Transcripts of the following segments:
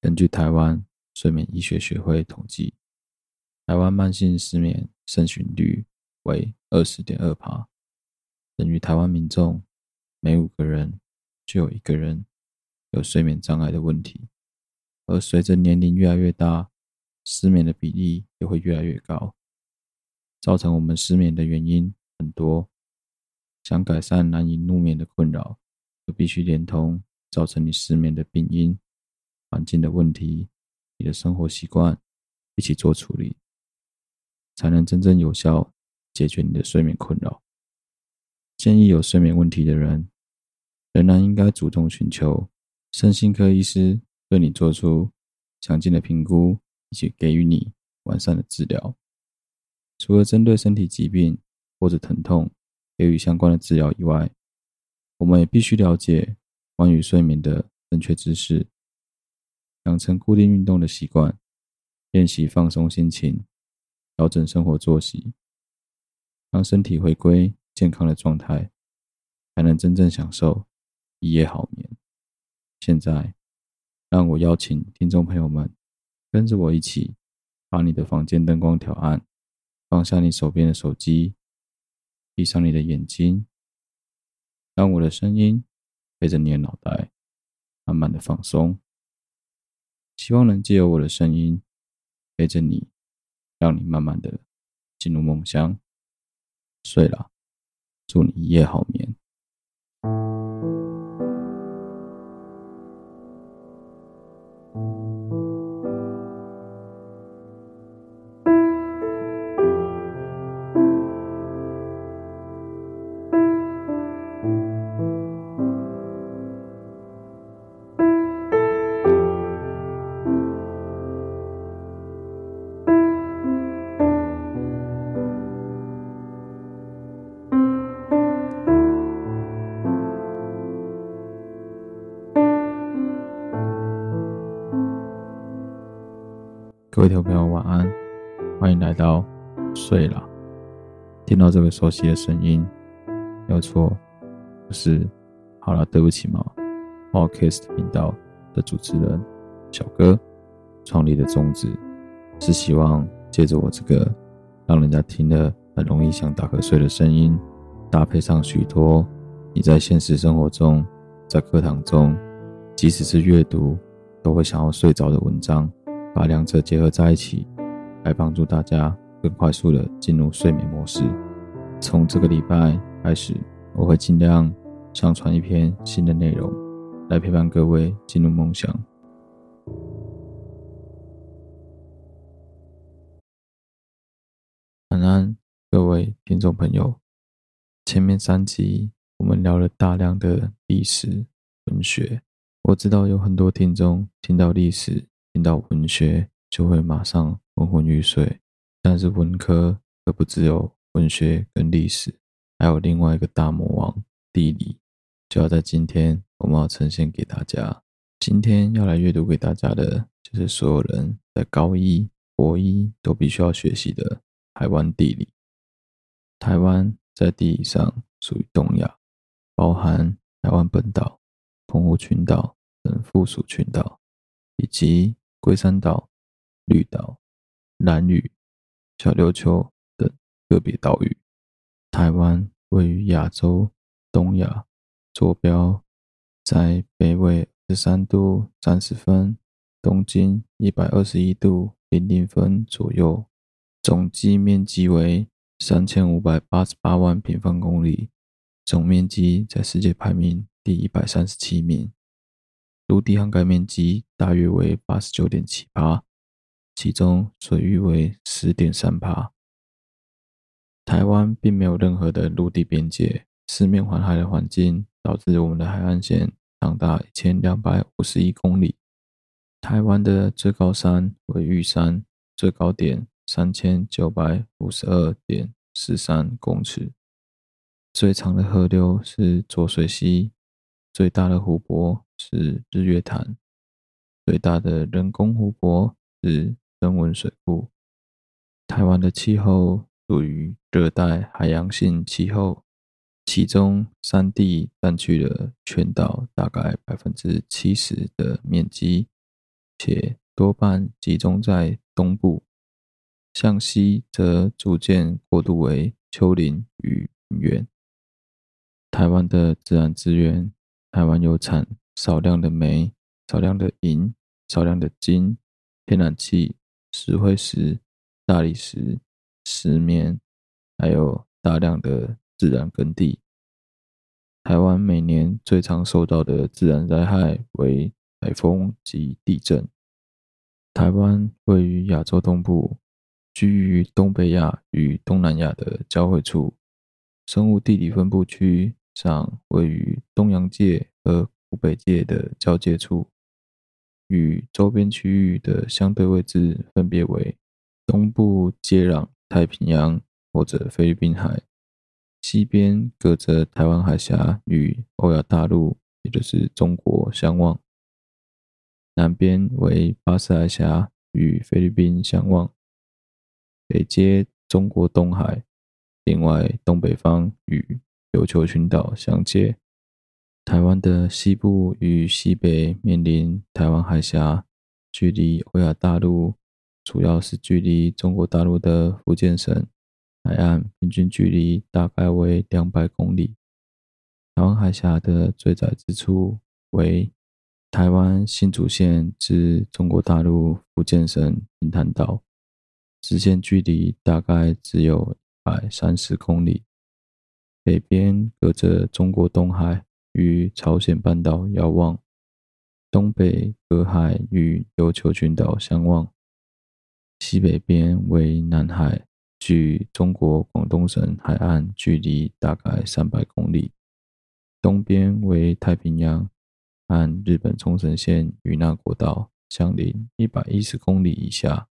根据台湾睡眠医学学会统计，台湾慢性失眠盛行率为二十点二趴，等于台湾民众每五个人就有一个人有睡眠障碍的问题。而随着年龄越来越大，失眠的比例也会越来越高。造成我们失眠的原因很多，想改善难以入眠的困扰，就必须连同造成你失眠的病因、环境的问题、你的生活习惯一起做处理，才能真正有效解决你的睡眠困扰。建议有睡眠问题的人，仍然应该主动寻求身心科医师对你做出详尽的评估，以及给予你完善的治疗。除了针对身体疾病或者疼痛给予相关的治疗以外，我们也必须了解关于睡眠的正确知识，养成固定运动的习惯，练习放松心情，调整生活作息，让身体回归健康的状态，才能真正享受一夜好眠。现在，让我邀请听众朋友们跟着我一起，把你的房间灯光调暗。放下你手边的手机，闭上你的眼睛，让我的声音陪着你的脑袋慢慢的放松。希望能借由我的声音陪着你，让你慢慢的进入梦乡，睡了，祝你一夜好眠。这个熟悉的声音，没有错，我是好了，对不起嘛，Podcast 频道的主持人小哥。创立的宗旨是希望借着我这个让人家听了很容易想打瞌睡的声音，搭配上许多你在现实生活中、在课堂中，即使是阅读都会想要睡着的文章。把两者结合在一起，来帮助大家更快速的进入睡眠模式。从这个礼拜开始，我会尽量上传一篇新的内容，来陪伴各位进入梦乡。晚安，各位听众朋友。前面三集我们聊了大量的历史文学，我知道有很多听众听到历史。听到文学就会马上昏昏欲睡，但是文科可不只有文学跟历史，还有另外一个大魔王地理，就要在今天我们要呈现给大家。今天要来阅读给大家的，就是所有人在高一、国一都必须要学习的台湾地理。台湾在地理上属于东亚，包含台湾本岛、澎湖群岛等附属群岛，以及龟山岛、绿岛、兰屿、小琉球个别岛屿。台湾位于亚洲东亚，坐标在北纬十三度三十分，东经一百二十一度零零分左右，总计面积为三千五百八十八万平方公里，总面积在世界排名第一百三十七名。陆地涵盖面积大约为八十九点七八，其中水域为十点三趴。台湾并没有任何的陆地边界，四面环海的环境导致我们的海岸线长达一千两百五十一公里。台湾的最高山为玉山，最高点三千九百五十二点四三公尺。最长的河流是浊水溪，最大的湖泊是日月潭，最大的人工湖泊是曾文水库。台湾的气候属于热带海洋性气候，其中山地占据了全岛大概百分之七十的面积，且多半集中在东部。向西则逐渐过渡为丘陵与平原。台湾的自然资源，台湾有产少量的煤、少量的银、少量的金、天然气、石灰石、大理石、石棉，还有大量的自然耕地。台湾每年最常受到的自然灾害为台风及地震。台湾位于亚洲东部，居于东北亚与东南亚的交汇处，生物地理分布区上位于东洋界和古北界的交界处，与周边区域的相对位置分别为东部接壤太平洋或者菲律宾海。西边隔着台湾海峡与欧亚大陆，也就是中国相望；南边为巴士海峡与菲律宾相望；北接中国东海，另外东北方与琉球群岛相接。台湾的西部与西北面临台湾海峡，距离欧亚大陆主要是距离中国大陆的福建省。海岸平均距离大概为两百公里。台湾海峡的最窄之处为台湾新竹县至中国大陆福建省平潭岛，直线距离大概只有一百三十公里。北边隔着中国东海与朝鲜半岛遥望，东北隔海与琉球群岛相望，西北边为南海。距中国广东省海岸距离大概三百公里，东边为太平洋，和日本冲绳县与那国岛相邻一百一十公里以下，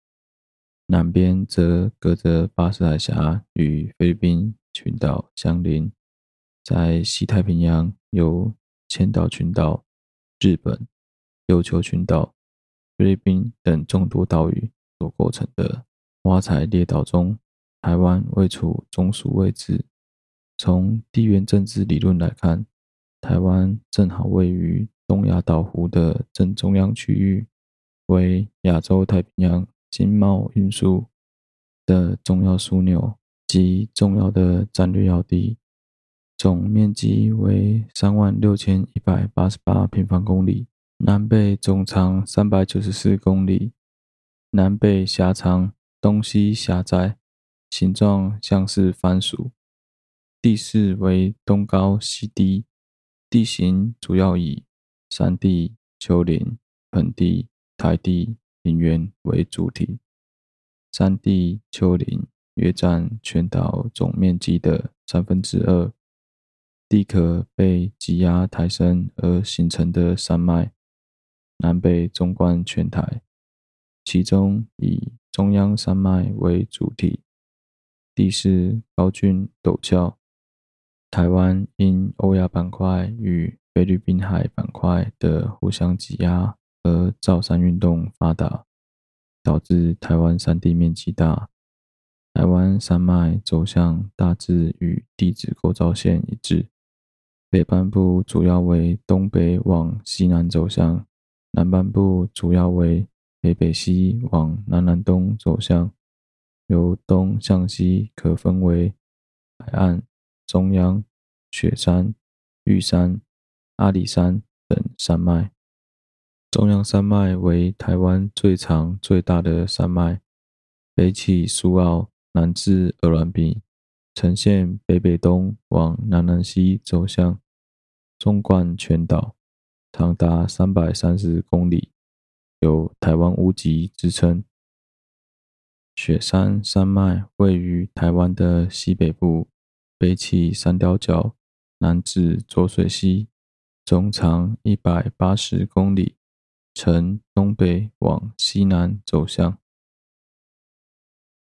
南边则隔着巴士海峡与菲律宾群岛相邻，在西太平洋有千岛群岛、日本、琉球群岛、菲律宾等众多岛屿所构成的挖财列岛中。台湾位处中枢位置。从地缘政治理论来看，台湾正好位于东亚岛弧的正中央区域，为亚洲太平洋经贸运输的重要枢纽及重要的战略要地。总面积为三万六千一百八十八平方公里，南北总长三百九十四公里，南北狭长，东西狭窄。形状像是番薯，地势为东高西低，地形主要以山地、丘陵、盆地、台地、平原为主体。山地、丘陵约占全岛总面积的三分之二，地壳被挤压抬升而形成的山脉，南北纵贯全台，其中以中央山脉为主体。地势高峻陡峭，台湾因欧亚板块与菲律宾海板块的互相挤压而造山运动发达，导致台湾山地面积大。台湾山脉走向大致与地质构造线一致，北半部主要为东北往西南走向，南半部主要为北北西往南南东走向。由东向西可分为海岸、中央、雪山、玉山、阿里山等山脉。中央山脉为台湾最长最大的山脉，北起苏澳，南至鹅銮鼻，呈现北北东往南南西走向，纵贯全岛，长达三百三十公里，有台湾屋脊之称。雪山山脉位于台湾的西北部，北起三貂角，南至浊水溪，总长一百八十公里，呈东北往西南走向。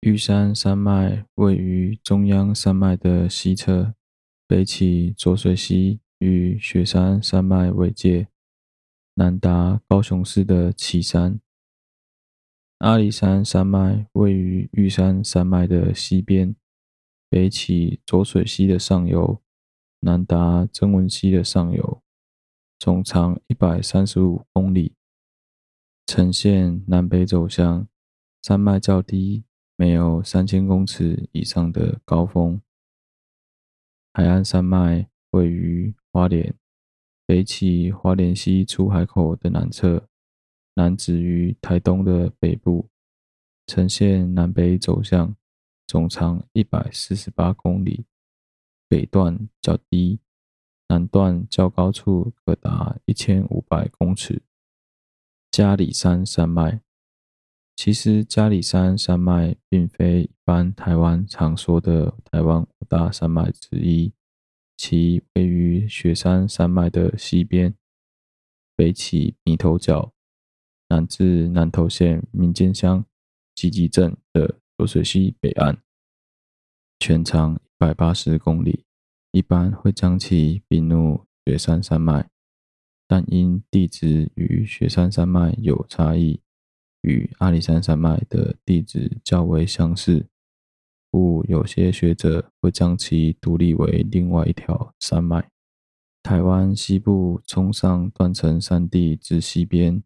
玉山山脉位于中央山脉的西侧，北起浊水溪，与雪山山脉为界，南达高雄市的旗山。阿里山山脉位于玉山山脉的西边，北起浊水溪的上游，南达曾文溪的上游，总长一百三十五公里。呈现南北走向，山脉较低，没有三千公尺以上的高峰。海岸山脉位于花莲，北起花莲溪出海口的南侧，南止于台东的北部，呈现南北走向，总长一百四十八公里，北段较低。南段较高处可达一千五百公尺。加里山山脉，其实加里山山脉并非一般台湾常说的台湾五大山脉之一，其位于雪山山脉的西边，北起米头角，南至南投县民间乡集集镇的浊水溪北岸，全长一百八十公里。一般会将其并入雪山山脉，但因地质与雪山山脉有差异，与阿里山山脉的地质较为相似，故有些学者会将其独立为另外一条山脉。台湾西部冲上断层山地之西边，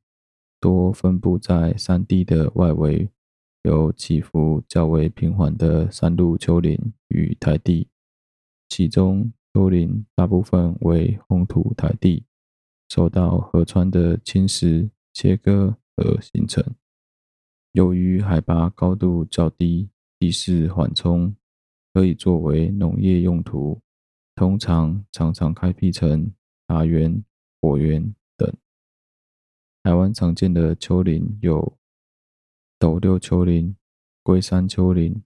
多分布在山地的外围，有起伏较为平缓的山路丘陵与台地。其中，丘陵大部分为红土台地，受到河川的侵蚀切割而形成。由于海拔高度较低，地势缓冲，可以作为农业用途，通常常常开辟成茶园、果园等。台湾常见的丘陵有斗六丘陵、龟山丘陵、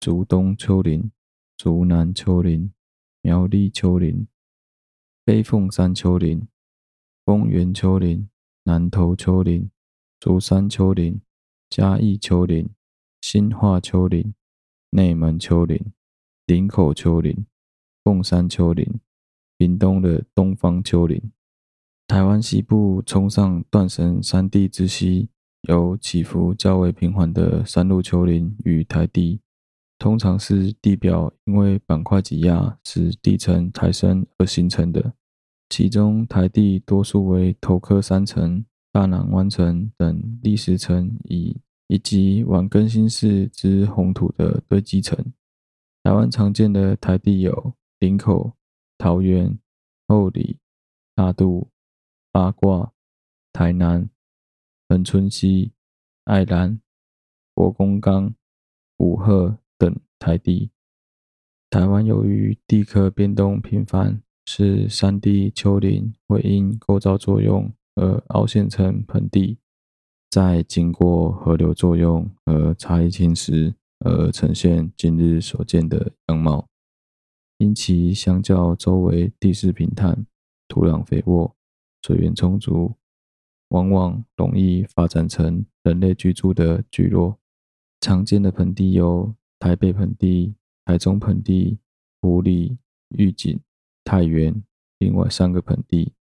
竹东丘陵、竹南丘陵。苗栗丘陵、飞凤山丘陵、丰原丘陵、南投丘陵、竹山丘陵、嘉义丘陵、新化丘陵、内门丘陵、林口丘陵、凤山丘陵、屏东的东方丘陵。台湾西部冲上断层山地之西，有起伏较为平缓的山路丘陵与台地。通常是地表因为板块挤压使地层抬升而形成的，其中台地多数为头壳山层、大南湾层等砾石层，以以及晚更新世之红土的堆积层。台湾常见的台地有林口、桃园、后里、大肚、八卦、台南、恒春溪、爱兰、国公岗、五鹤。等台地，台湾由于地壳变动频繁，使山地丘陵会因构造作用而凹陷成盆地，在经过河流作用和差异侵蚀而呈现今日所见的样貌。因其相较周围地势平坦、土壤肥沃、水源充足，往往容易发展成人类居住的聚落。常见的盆地有。台北盆地、台中盆地、埔里、玉井、太原，另外三个盆地。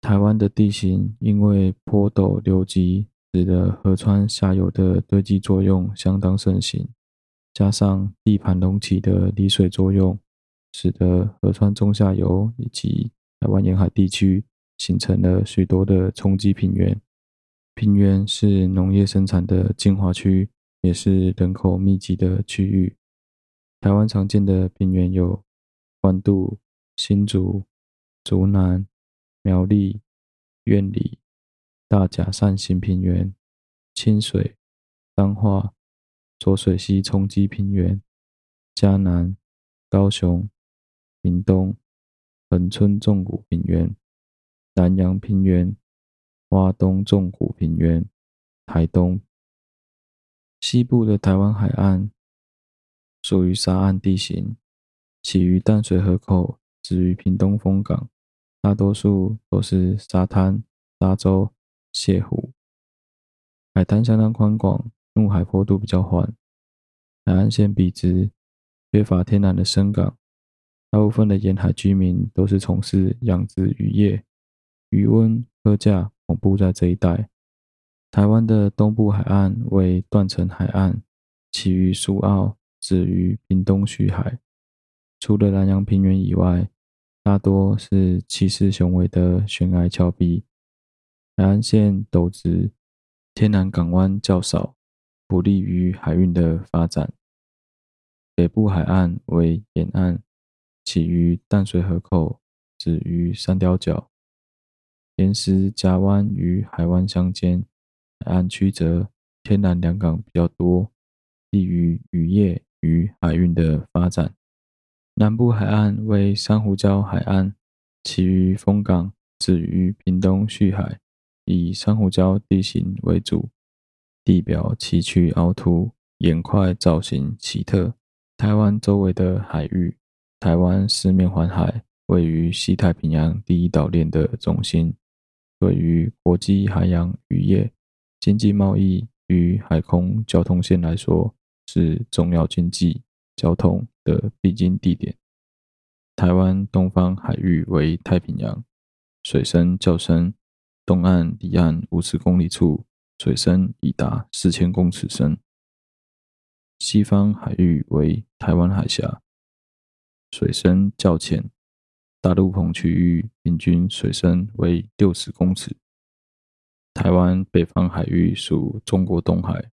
台湾的地形因为坡陡流急，使得河川下游的堆积作用相当盛行，加上地盘隆起的离水作用，使得河川中下游以及台湾沿海地区形成了许多的冲积平原。平原是农业生产的精华区。也是人口密集的区域。台湾常见的平原有关渡、新竹、竹南、苗栗、苑里、大甲山型平原、清水、彰化、浊水溪冲积平原、嘉南、高雄、屏东、恒春纵谷平原、南阳平原、花东纵谷平原、台东。西部的台湾海岸属于沙岸地形，起于淡水河口，止于屏东风港，大多数都是沙滩、沙洲、泻湖，海滩相当宽广，入海坡度比较缓，海岸线笔直，缺乏天然的深港，大部分的沿海居民都是从事养殖渔业，渔翁、客架分布在这一带。台湾的东部海岸为断层海岸，起于苏澳，止于屏东徐海。除了南洋平原以外，大多是气势雄伟的悬崖峭壁。海岸线陡直，天然港湾较少，不利于海运的发展。北部海岸为沿岸，起于淡水河口，止于三貂角，岩石夹湾与海湾相间。海岸曲折天然良港比较多，利于渔业与海运的发展。南部海岸为珊瑚礁海岸，其余风港，止于屏东旭海。以珊瑚礁地形为主，地表崎岖凹凸，岩块造型奇特。台湾周围的海域，台湾四面环海，位于西太平洋第一岛链的中心，对于国际海洋渔业、经济贸易与海空交通线来说，是重要经济交通的必经地点。台湾东方海域为太平洋，水深较深。东岸离岸五十公里处，水深已达四千公尺深。西方海域为台湾海峡，水深较浅。大陆棚区域平均水深为六十公尺。台湾北方海域属中国东海，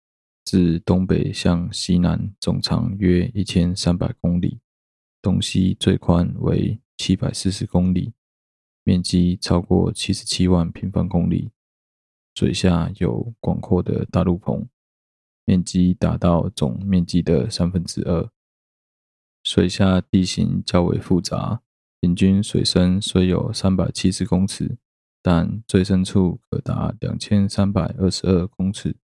自东北向西南总长约一千三百公里，东西最宽为七百四十公里。面积超过七十七万平方公里，水下有广阔的大陆棚，面积达到总面积的三分之二。水下地形较为复杂，平均水深虽有三百七十公尺，但最深处可达两千三百二十二公尺。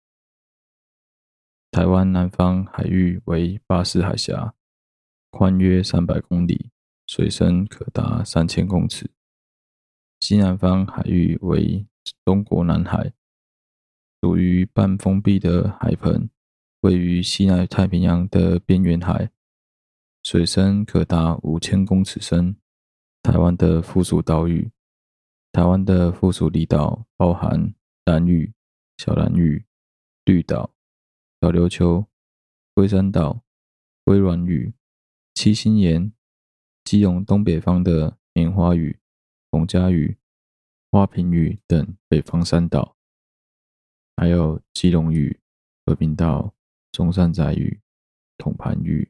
台湾南方海域为巴士海峡，宽约三百公里，水深可达三千公尺。西南方海域为中国南海，属于半封闭的海盆，位于西南太平洋的边缘海，水深可达五千公尺深。台湾的附属岛屿，台湾的附属离岛包含兰屿、小兰屿、绿岛、小琉球、龟山岛、龟峦屿、七星岩、基隆东北方的棉花屿。逢甲屿、花瓶屿等北方三岛，还有基隆屿、和平岛、中山仔屿、统盘屿、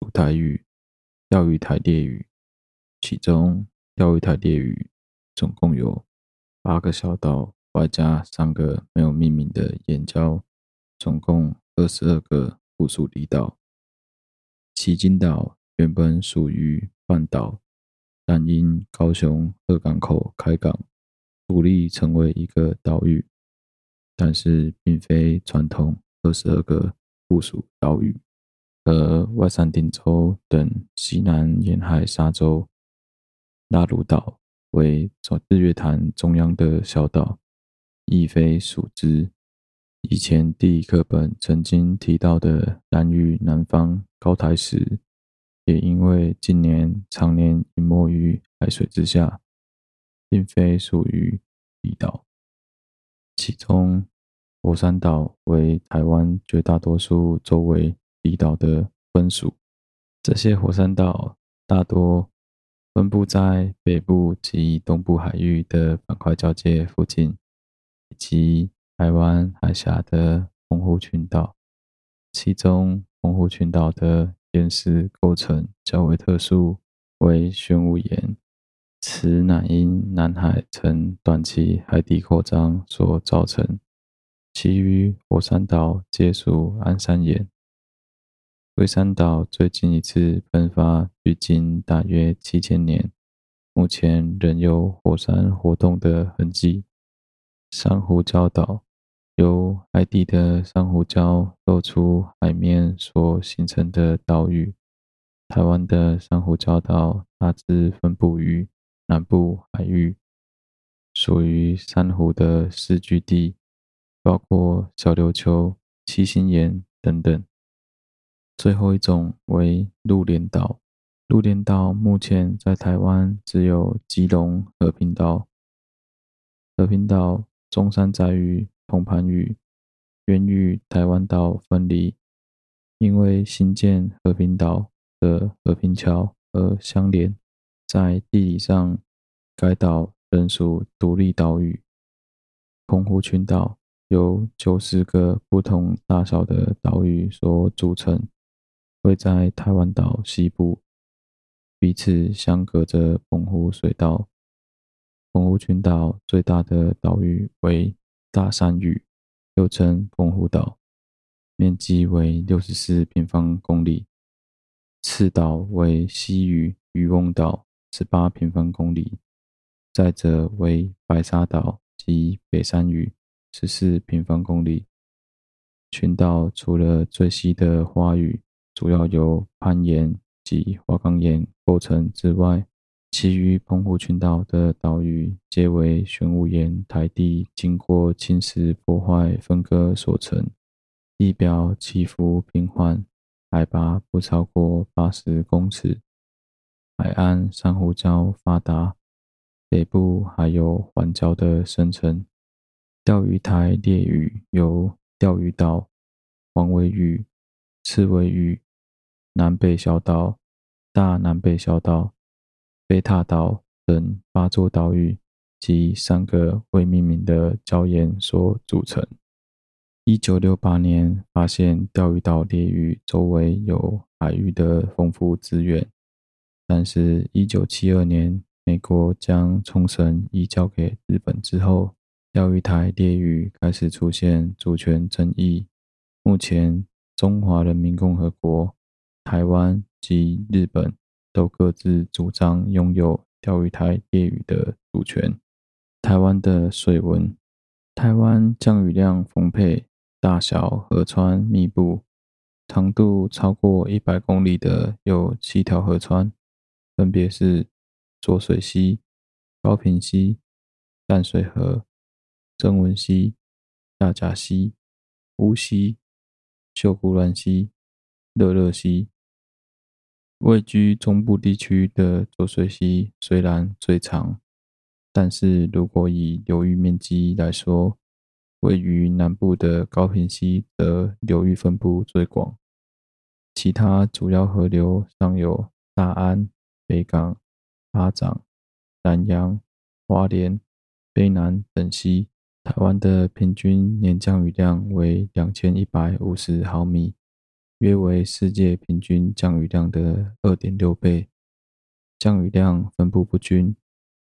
组台屿、钓鱼台列屿。其中，钓鱼台列屿总共有八个小岛，外加三个没有命名的岩礁，总共二十二个附属离岛。旗津岛原本属于半岛。但因高雄二港口开港，独立成为一个岛屿，但是并非传统二十二个附属岛屿。而外山顶洲等西南沿海沙洲，拉鲁岛为日月潭中央的小岛，亦非属之。以前地理课本曾经提到的南屿南方高台石。也因为近年常年隐没于海水之下，并非属于离岛。其中，火山岛为台湾绝大多数周围离岛的分属。这些火山岛大多分布在北部及东部海域的板块交界附近，以及台湾海峡的澎湖群岛。其中，澎湖群岛的岩石构成较为特殊，为玄武岩，此乃因南海曾短期海底扩张所造成。其余火山岛皆属安山岩。龟山岛最近一次喷发距今大约七千年，目前仍有火山活动的痕迹。珊瑚礁岛。由海底的珊瑚礁露出海面所形成的岛屿。台湾的珊瑚礁岛大致分布于南部海域，属于珊瑚的聚居地，包括小琉球、七星岩等等。最后一种为陆连岛。陆连岛目前在台湾只有基隆和平岛、和平岛、中山仔屿。统盘屿原与台湾岛分离，因为新建和平岛的和平桥而相连，在地理上该岛仍属独立岛屿。澎湖群岛由九十个不同大小的岛屿所组成，位在台湾岛西部，彼此相隔着澎湖水道。澎湖群岛最大的岛屿为大山屿，又称澎湖岛，面积为六十四平方公里。次岛为西屿渔翁岛，十八平方公里。再者为白沙岛及北山屿，十四平方公里。群岛除了最西的花屿主要由攀岩及花岗岩构成之外，其余澎湖群岛的岛屿皆为玄武岩台地经过侵蚀破坏分割所成，地表起伏平缓，海拔不超过八十公尺，海岸珊瑚礁发达。北部还有环礁的生成，钓鱼台列屿由钓鱼岛、黄尾屿、刺尾屿、南北小岛、大南北小岛、贝塔岛等八座岛屿及三个未命名的礁岩所组成。一九六八年发现钓鱼岛列屿周围有海域的丰富资源，但是，一九七二年。美国将冲绳移交给日本之后，钓鱼台列屿开始出现主权争议。目前，中华人民共和国、台湾及日本都各自主张拥有钓鱼台列屿的主权。台湾的水文，台湾降雨量丰沛，大小河川密布，长度超过一百公里的有七条河川，分别是。浊水溪、高屏溪、淡水河、曾文溪、大甲溪、乌溪、秀姑峦溪、乐乐溪。位居中部地区的浊水溪虽然最长，但是如果以流域面积来说，位于南部的高屏溪则流域分布最广。其他主要河流尚有大安、北港。八掌、南洋、花莲、卑南等溪，台湾的平均年降雨量为两千一百五十毫米，约为世界平均降雨量的二点六倍。降雨量分布不均，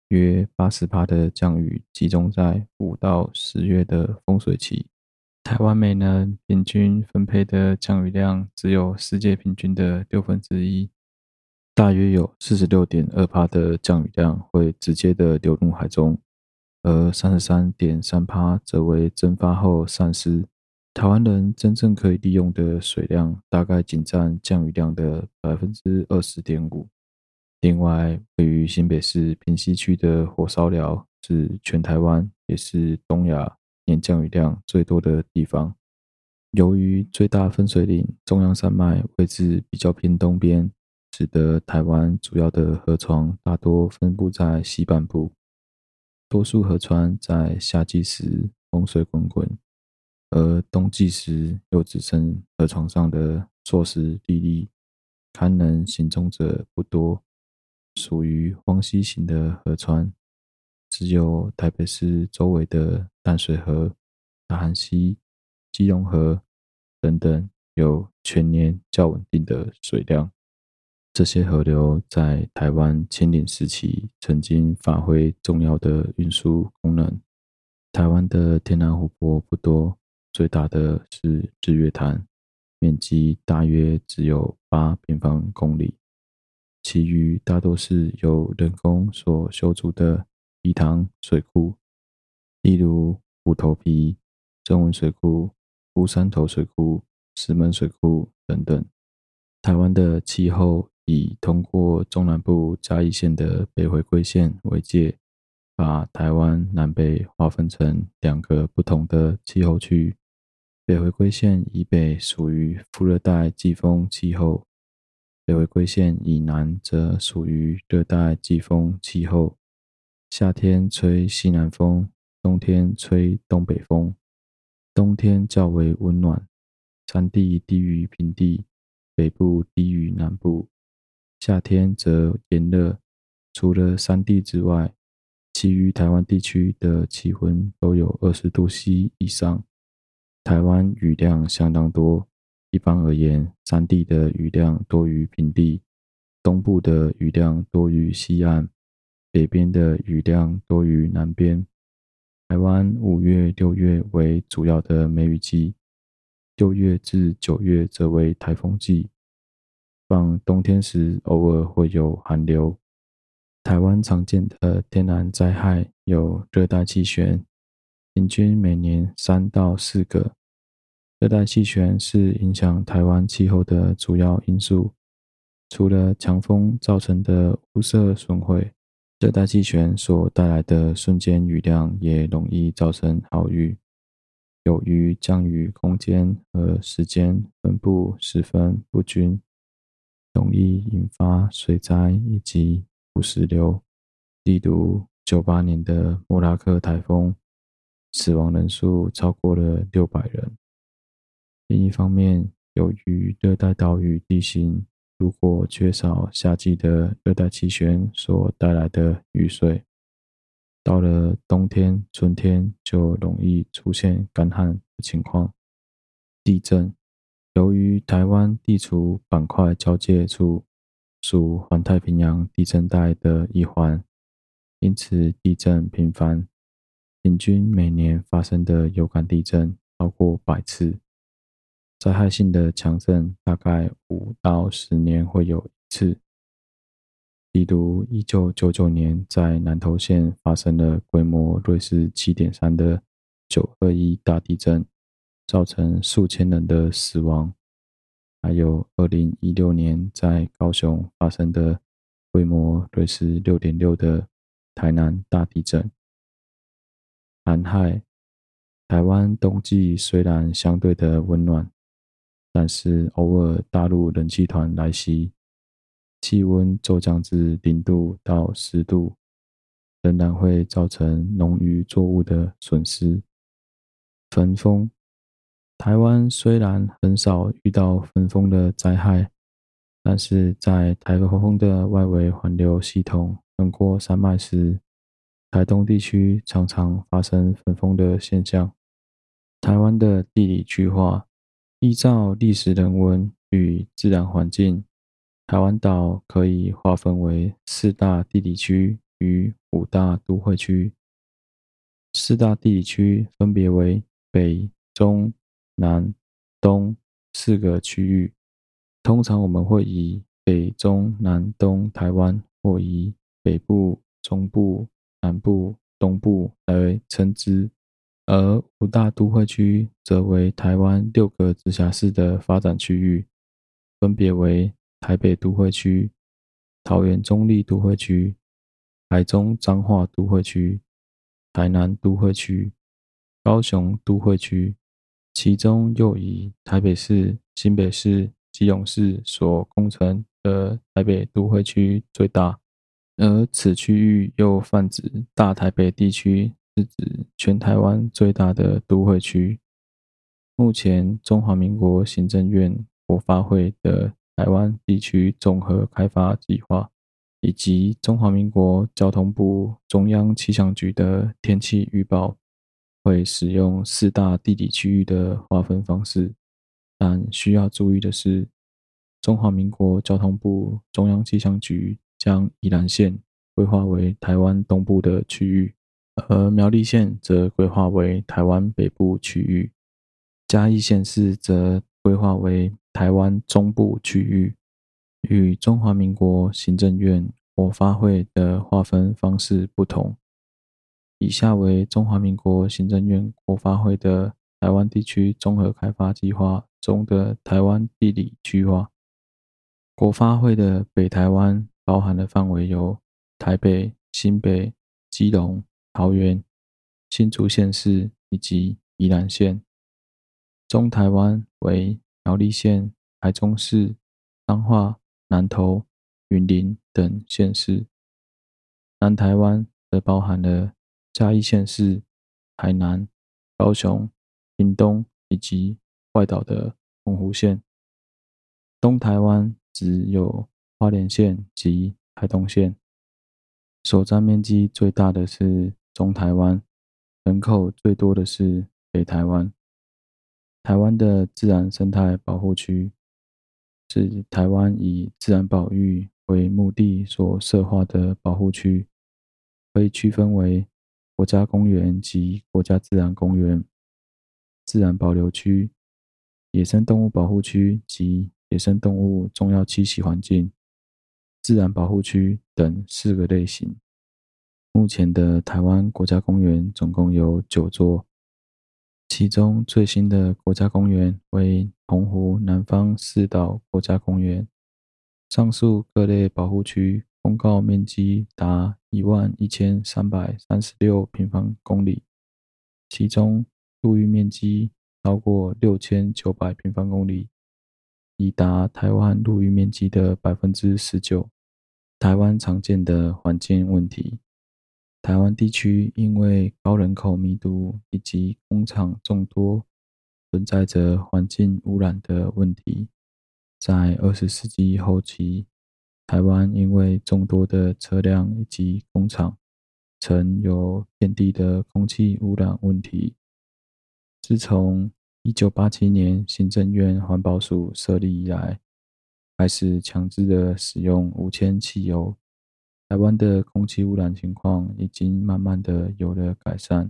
约八十帕的降雨集中在五到十月的丰水期。台湾每年平均分配的降雨量只有世界平均的六分之一。大约有四十六点二帕的降雨量会直接的流入海中，而三十三点三帕则为蒸发后散失。台湾人真正可以利用的水量大概仅占降雨量的百分之二十点五。另外，位于新北市平西区的火烧寮是全台湾也是东亚年降雨量最多的地方。由于最大分水岭中央山脉位置比较偏东边。使得台湾主要的河床大多分布在西半部，多数河川在夏季时洪水滚滚，而冬季时又只剩河床上的硕石礫礫，堪能行踪者不多，属于荒溪型的河川。只有台北市周围的淡水河、大汉溪、基隆河等等，有全年较稳定的水量。这些河流在台湾清领时期曾经发挥重要的运输功能。台湾的天然湖泊不多，最大的是日月潭，面积大约只有八平方公里，其余大多是由人工所修筑的鱼塘水库，例如虎头埤、曾文水库、乌山头水库、石门水库等等。台湾的气候。以通过中南部嘉义县的北回归线为界，把台湾南北划分成两个不同的气候区。北回归线以北属于副热带季风气候，北回归线以南则属于热带季风气候。夏天吹西南风，冬天吹东北风。冬天较为温暖，山地低于平地，北部低于南部。夏天则炎热，除了山地之外，其余台湾地区的气温都有二十度 C 以上。台湾雨量相当多，一般而言，山地的雨量多于平地，东部的雨量多于西岸，北边的雨量多于南边。台湾五月、六月为主要的梅雨季，六月至九月则为台风季。放冬天时，偶尔会有寒流。台湾常见的天然灾害有热带气旋，平均每年三到四个。热带气旋是影响台湾气候的主要因素。除了强风造成的屋舍损毁，热带气旋所带来的瞬间雨量也容易造成豪雨。由于降雨空间和时间分布十分不均，容易引发水灾以及土石流，例如九八年的莫拉克台风，死亡人数超过了六百人。另一方面，由于热带岛屿地形，如果缺少夏季的热带气旋所带来的雨水，到了冬天、春天就容易出现干旱的情况。地震，由于台湾地处板块交界处。属环太平洋地震带的一环，因此地震频繁，平均每年发生的有感地震超过百次，灾害性的强震大概五到十年会有一次。例如，一九九九年在南投县发生了规模芮氏七点三的九二一大地震，造成数千人的死亡。还有二零一六年在高雄发生的规模芮氏六点六的台南大地震。寒害，台湾冬季虽然相对的温暖，但是偶尔大陆冷气团来袭，气温骤降至零度到十度，仍然会造成农渔作物的损失。焚风。台湾虽然很少遇到焚风的灾害，但是在台风的外围环流系统横过山脉时，台东地区常常发生焚风的现象。台湾的地理区划，依照历史人文与自然环境，台湾岛可以划分为四大地理区与五大都会区。四大地理区分别为北、中、南、东四个区域，通常我们会以北、中、南、东台湾，或以北部、中部、南部、东部来称之。而五大都会区则为台湾六个直辖市的发展区域，分别为台北都会区、桃园中坜都会区、台中彰化都会区、台南都会区、高雄都会区。其中又以台北市、新北市、基隆市所共成的台北都会区最大，而此区域又泛指大台北地区，是指全台湾最大的都会区。目前，中华民国行政院国发会的台湾地区综合开发计划，以及中华民国交通部中央气象局的天气预报。会使用四大地理区域的划分方式，但需要注意的是，中华民国交通部中央气象局将宜兰县规划为台湾东部的区域，而苗栗县则规划为台湾北部区域，嘉义县市则规划为台湾中部区域，与中华民国行政院国发会的划分方式不同。以下为中华民国行政院国发会的台湾地区综合开发计划中的台湾地理区划。国发会的北台湾包含的范围有台北、新北、基隆、桃园、新竹县市以及宜兰县。中台湾为苗栗县、台中市、彰化、南投、云林等县市。南台湾则包含了嘉义县市、台南、高雄、屏东以及外岛的澎湖县，东台湾只有花莲县及台东县。所占面积最大的是中台湾，人口最多的是北台湾。台湾的自然生态保护区是台湾以自然保育为目的所设划的保护区，可以区分为国家公园及国家自然公园、自然保留区、野生动物保护区及野生动物重要栖息环境、自然保护区等四个类型。目前的台湾国家公园总共有九座。其中最新的国家公园为澎湖南方四岛国家公园。上述各类保护区公告面积达一万一千三百三十六平方公里，其中陆域面积超过六千九百平方公里，已达台湾陆域面积的百分之十九。台湾常见的环境问题。台湾地区因为高人口密度以及工厂众多，存在着环境污染的问题。在二十世纪后期，台湾因为众多的车辆以及工厂，曾有遍地的空气污染问题。自从一九八七年行政院环保署设立以来，开始强制的使用无铅汽油。台湾的空气污染情况已经慢慢的有了改善，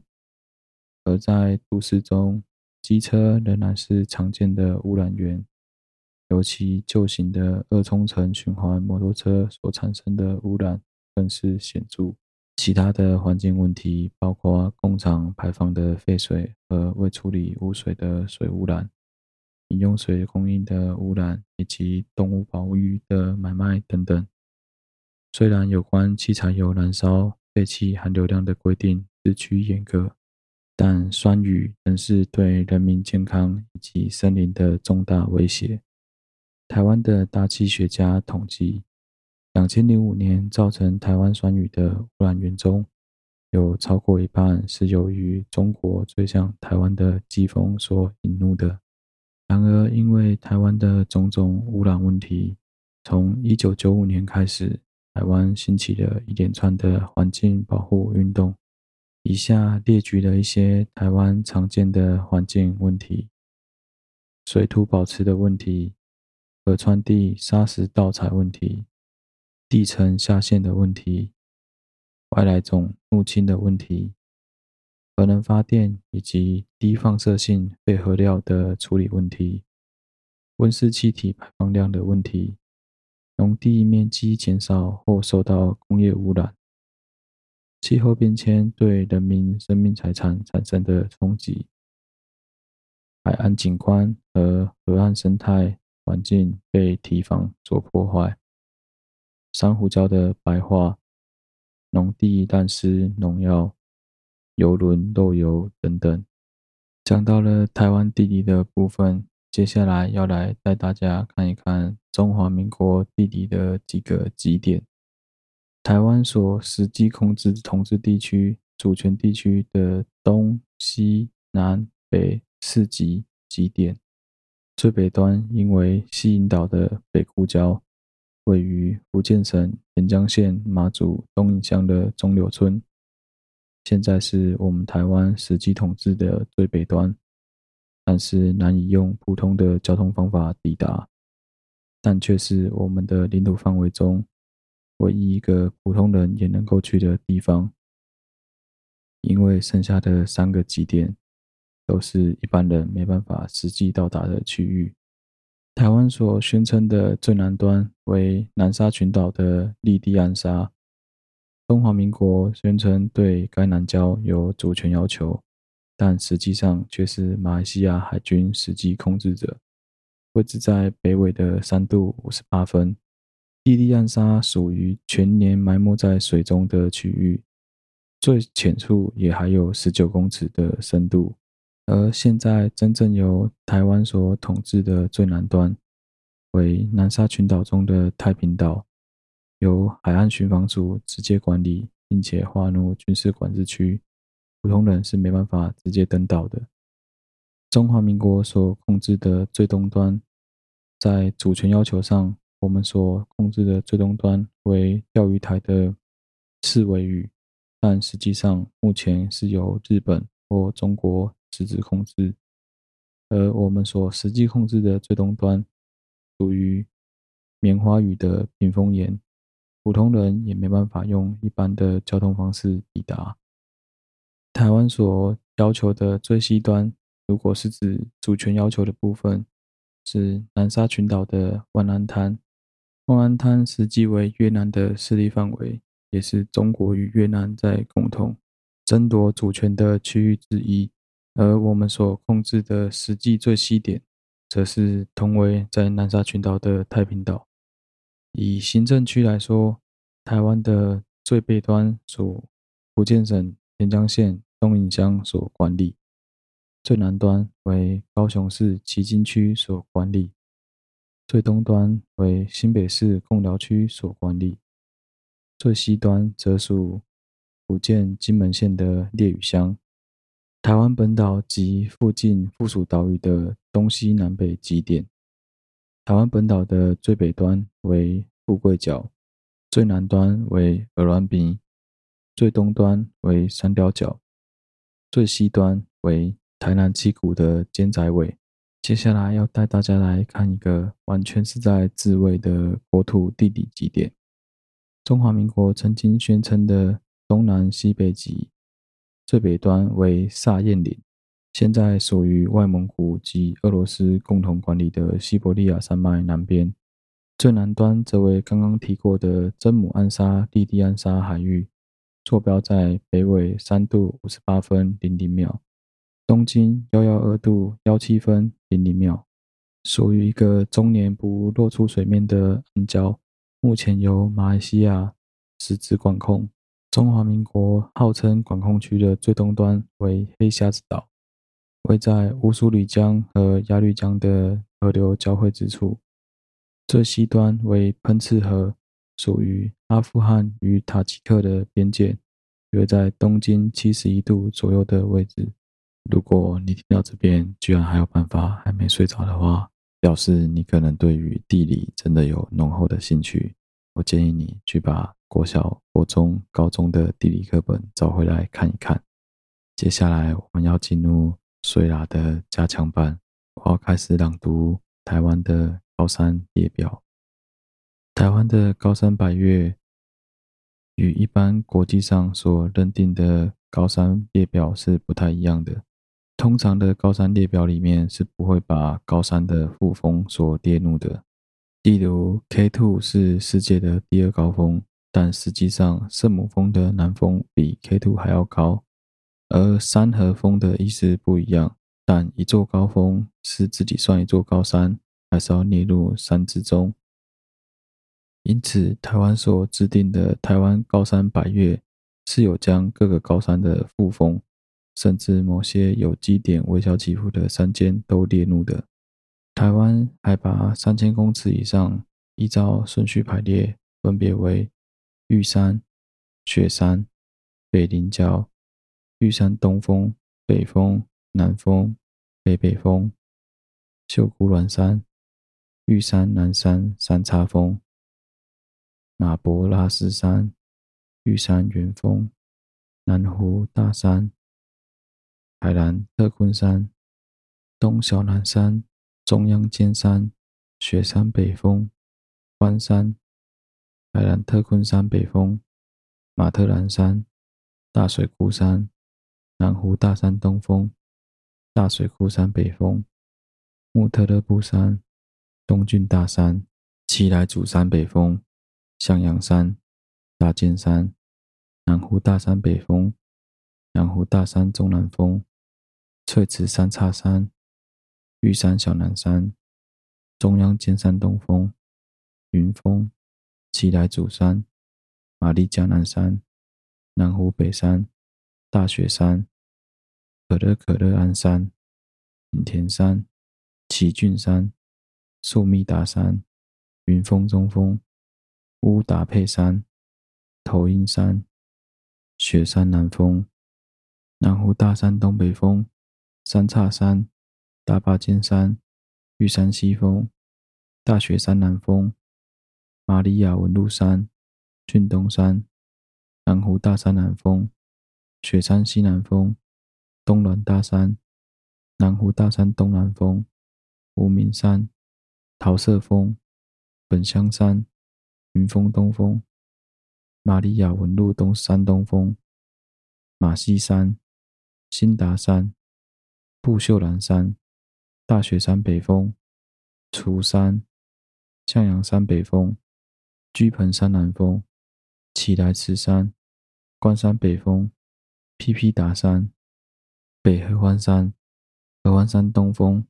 而在都市中，机车仍然是常见的污染源，尤其旧型的二冲程循环摩托车所产生的污染更是显著。其他的环境问题包括工厂排放的废水和未处理污水的水污染、饮用水供应的污染以及动物保育的买卖等等。虽然有关汽柴油燃烧废气含硫量的规定日趋严格，但酸雨仍是对人民健康以及森林的重大威胁。台湾的大气学家统计，两千零五年造成台湾酸雨的污染源中，有超过一半是由于中国吹向台湾的季风所引怒的。然而，因为台湾的种种污染问题，从一九九五年开始。台湾兴起了一连串的环境保护运动，以下列举了一些台湾常见的环境问题：水土保持的问题、河川地砂石盗采问题、地层下陷的问题、外来种入侵的问题、核能发电以及低放射性废核料的处理问题、温室气体排放量的问题。农地面积减少或受到工业污染，气候变迁对人民生命财产产生的冲击，海岸景观和河岸生态环境被堤防所破坏，珊瑚礁的白化，农地滥施农药、游轮漏油等等。讲到了台湾地理的部分。接下来要来带大家看一看中华民国地理的几个极点。台湾所实际控制统治地区、主权地区的东西南北四极极点。最北端因为西引岛的北固礁，位于福建省连江县马祖东引乡的中柳村，现在是我们台湾实际统治的最北端。但是难以用普通的交通方法抵达，但却是我们的领土范围中唯一一个普通人也能够去的地方。因为剩下的三个极点都是一般人没办法实际到达的区域。台湾所宣称的最南端为南沙群岛的绿地暗沙，中华民国宣称对该南礁有主权要求。但实际上却是马来西亚海军实际控制者，位置在北纬的三度五十八分。绿地暗沙属于全年埋没在水中的区域，最浅处也还有十九公尺的深度。而现在真正由台湾所统治的最南端，为南沙群岛中的太平岛，由海岸巡防署直接管理，并且划入军事管制区。普通人是没办法直接登岛的。中华民国所控制的最东端，在主权要求上，我们所控制的最东端为钓鱼台的刺苇语，但实际上目前是由日本或中国实质控制，而我们所实际控制的最东端属于棉花语的屏风岩，普通人也没办法用一般的交通方式抵达。台湾所要求的最西端，如果是指主权要求的部分，是南沙群岛的万安滩。万安滩实际为越南的势力范围，也是中国与越南在共同争夺主权的区域之一。而我们所控制的实际最西点，则是同为在南沙群岛的太平岛。以行政区来说，台湾的最北端属福建省田江县东引乡所管理。最南端为高雄市旗津区所管理，最东端为新北市贡寮区所管理，最西端则属福建金门县的烈屿乡。台湾本岛及附近附属岛屿的东西南北极点。台湾本岛的最北端为富贵角，最南端为鹅銮鼻，最东端为三貂角，最西端为台南七股的尖仔尾，接下来要带大家来看一个完全是在自卫的国土地理极点——中华民国曾经宣称的东南西北极，最北端为萨彦岭，现在属于外蒙古及俄罗斯共同管理的西伯利亚山脉南边，最南端则为刚刚提过的真姆暗沙利蒂暗沙海域，坐标在北纬三度五十八分零零秒。东经幺幺二度幺七分零零秒，属于一个终年不露出水面的暗礁，目前由马来西亚实质管控。中华民国号称管控区的最东端为黑瞎子岛，位在乌苏里江和鸭绿江的河流交汇之处。最西端为喷赤河，属于阿富汗与塔吉克的边界，约在东经七十一度左右的位置。如果你听到这边居然还有办法还没睡着的话，表示你可能对于地理真的有浓厚的兴趣。我建议你去把国小、国中、高中的地理课本找回来看一看。接下来我们要进入睡啦的加强版，我要开始朗读台湾的高山列表。台湾的高山百岳与一般国际上所认定的高山列表是不太一样的。通常的高山列表里面是不会把高山的副峰所列入的，例如 K2 是世界的第二高峰，但实际上圣母峰的南峰比 K2 还要高，而山和峰的意思不一样，但一座高峰是自己算一座高山，还是要列入山之中。因此，台湾所制定的台湾高山百岳是有将各个高山的副峰。甚至某些有基点微小起伏的山间都列入的。台湾海拔三千公尺以上，依照顺序排列，分别为玉山、雪山、北棱角、玉山东峰、北峰、南峰、北北峰、秀姑峦山、玉山南山三叉峰、马博拉斯山、玉山云峰、南湖大山。海南特昆山、东小南山、中央尖山、雪山北峰、关山、海南特昆山北峰、马特兰山、大水库山、南湖大山东峰、大水库山北峰、木特勒布山、东郡大山、奇莱主山北峰、向阳山、大尖山、南湖大山北峰、南湖大山中南峰。翠池三叉山、玉山小南山、中央尖山东峰、云峰、奇莱主山、玛丽江南山、南湖北山、大雪山、可乐可乐鞍山、品田山、奇峻山、苏密达山、云峰中峰、乌达佩山、头阴山、雪山南峰、南湖大山东北峰。三叉山、大霸尖山、玉山西峰、大雪山南峰、玛利亚文鹿山、峻东山、南湖大山南峰，雪山西南峰，东峦大山，南湖大山东南峰，无名山，桃色峰，本乡山，云峰东峰，玛利亚文路东山东峰，马西山，新达山，布秀兰山，大雪山北峰，楚山，向阳山北峰，居盆山南峰，奇莱池山。关山北峰，霹霹达山，北合欢山，合欢山东峰，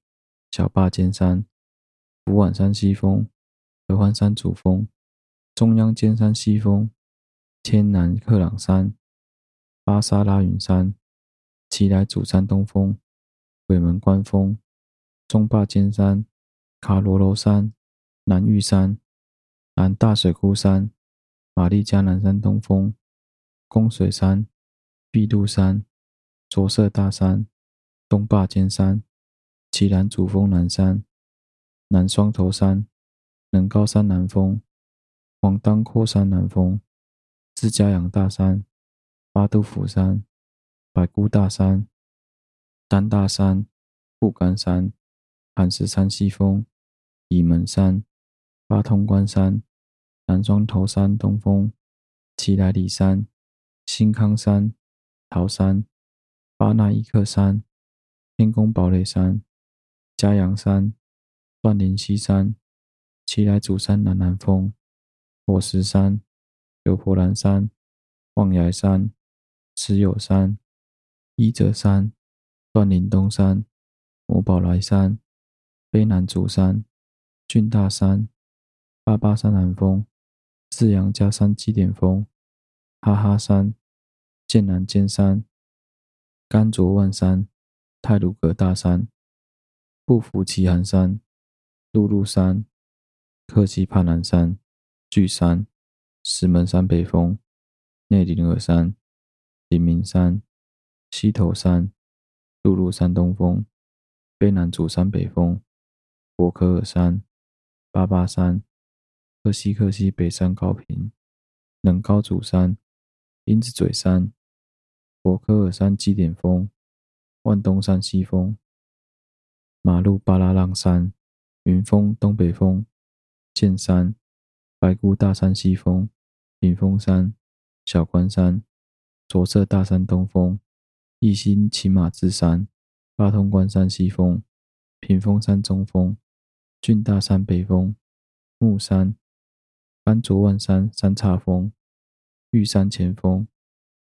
小霸尖山，福碗山西峰，合欢山主峰，中央尖山西峰，天南克朗山，巴沙拉云山，奇来主山东峰，鬼门关峰，中霸尖山，卡罗罗山，南玉山，南大水窟山，玛丽江南山东峰。公水山、碧渡山、卓色大山、东霸尖山、奇兰主峰南山、南双头山、能高山南峰、黄当阔山南峰、自家养大山、八肚埔山、百姑大山、丹大山、富冈山、寒石山西峰、倚门山、八通关山、南双头山东峰、奇莱里山。新康山、桃山、巴那伊克山、天宫堡垒山、嘉阳山、断林溪山、奇莱主山南南峰、火石山、流婆兰山、望崖山、石友山、一泽山、断林东山、摩宝来山、卑南主山、俊大山、八八山南峰、四杨家山基点峰、哈哈山。剑南尖山、甘卓万山、太鲁阁大山、不服奇寒山、辘辘山、克西帕南山、巨山、石门山北峰、内林尔山、灵明山、溪头山、辘辘山东峰、卑南主山北峰、博克尔山、八八山、西克西北山高平、能高主山、鹰子嘴山。博科尔山基点峰、万东山西峰、马路巴拉浪山、云峰东北峰、剑山、白姑大山西峰、屏峰山、小关山、卓色大山东峰、一心骑马之山、八通关山西峰、屏风山中峰、俊大山北峰、木山、甘卓万山三叉峰、玉山前峰、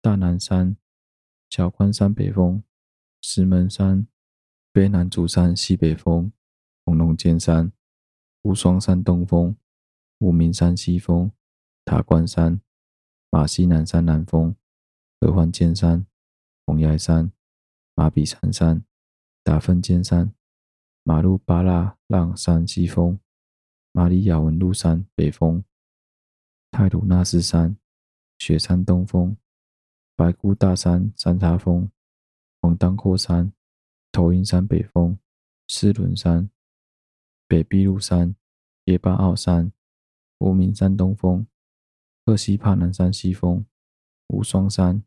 大南山。小关山北峰、石门山、卑南主山西北峰、红龙尖山、无双山东峰、无名山西峰、塔关山、马西南山南峰、合欢尖山、红崖山、马比山山、达芬尖山、马路巴拉浪山西峰、马里亚文路山北峰、太鲁纳斯山、雪山东峰。白姑大山三叉峰、黄当阔山、头鹰山北峰、狮仑山、北碧露山、耶巴奥山、无名山东峰、赫西帕南山西峰、无双山、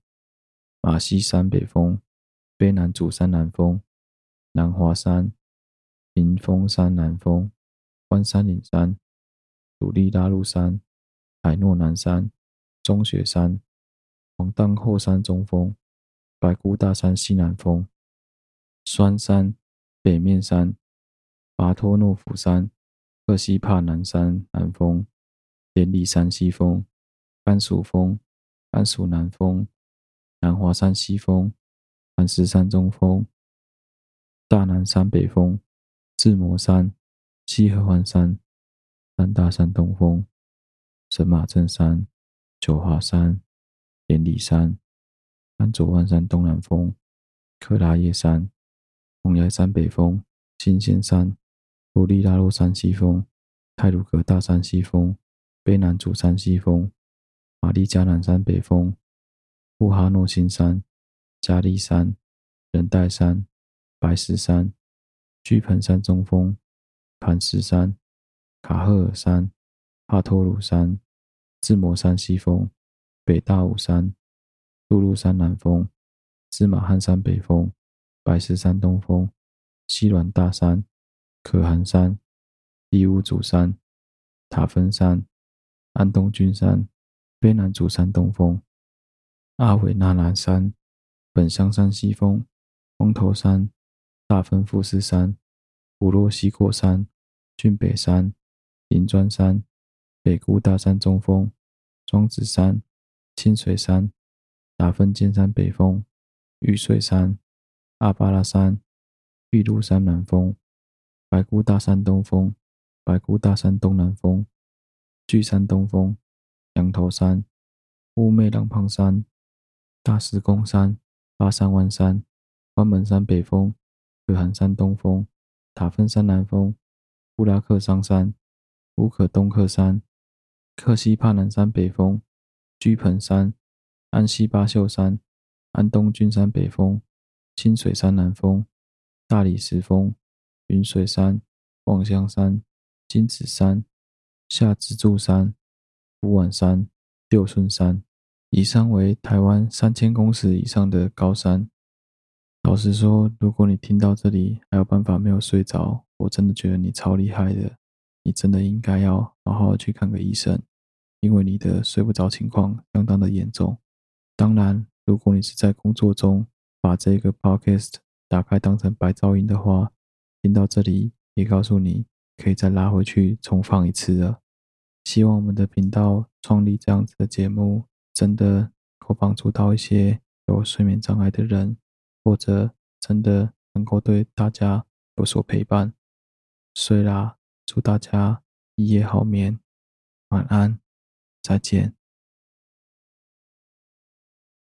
马西山北峰、卑南主山南峰、南华山、屏风山南峰、关山岭山、鲁力拉路山、海诺南山、中雪山。黄当后山中峰，白姑大山西南峰，双山、北面山、拔托诺夫山、克西帕南山南峰，连理山西峰，甘薯峰、甘薯南峰，南华山西峰，磐石山中峰，大南山北峰，智摩山、西合欢山，三大山东峰，神马镇山、九华山。连理山、安卓万山东南峰、克拉叶山、红崖山北峰、新仙山、多利拉洛山西峰、泰鲁格大山西峰、卑南主山西峰、玛丽加南山北峰、布哈诺新山、加利山、仁代山、白石山、巨盆山中峰、磐石山、卡赫尔山、帕托鲁山、智摩山西峰。北大武山、菉芦山南峰、芝马汉山北峰、白石山东峰、西峦大山、可汗山、第五祖山、塔分山、安东军山、卑南族山东峰、阿伟那南山、本乡山西峰、峰头山、大分富士山、普洛西过山、峻北山、银砖山、北固大山中峰、庄子山、清水山、大分尖山北峰、玉水山、阿巴拉山、玉露山南峰、白姑大山东峰、白姑大山东南峰、巨山东峰、羊头山、乌妹郎胖山、大石公山、八山湾山、关门山北峰、可汗山东峰、塔分山南峰、布拉克桑山、乌可东克山、克西帕南山北峰、居盆山、安西八秀山、安东军山北峰、清水山南峰、大理石峰、云水山、望乡山、金子山、下支柱山、福碗山、六顺山，以上为台湾三千公尺以上的高山。老实说，如果你听到这里还有办法没有睡着，我真的觉得你超厉害的。你真的应该要好好去看个医生，因为你的睡不着情况相当的严重。当然，如果你是在工作中把这个 podcast 打开当成白噪音的话，听到这里也告诉你可以再拉回去重放一次了。希望我们的频道创立这样子的节目，真的能够帮助到一些有睡眠障碍的人。或者真的能够对大家有所陪伴，睡啦！祝大家一夜好眠，晚安，再见。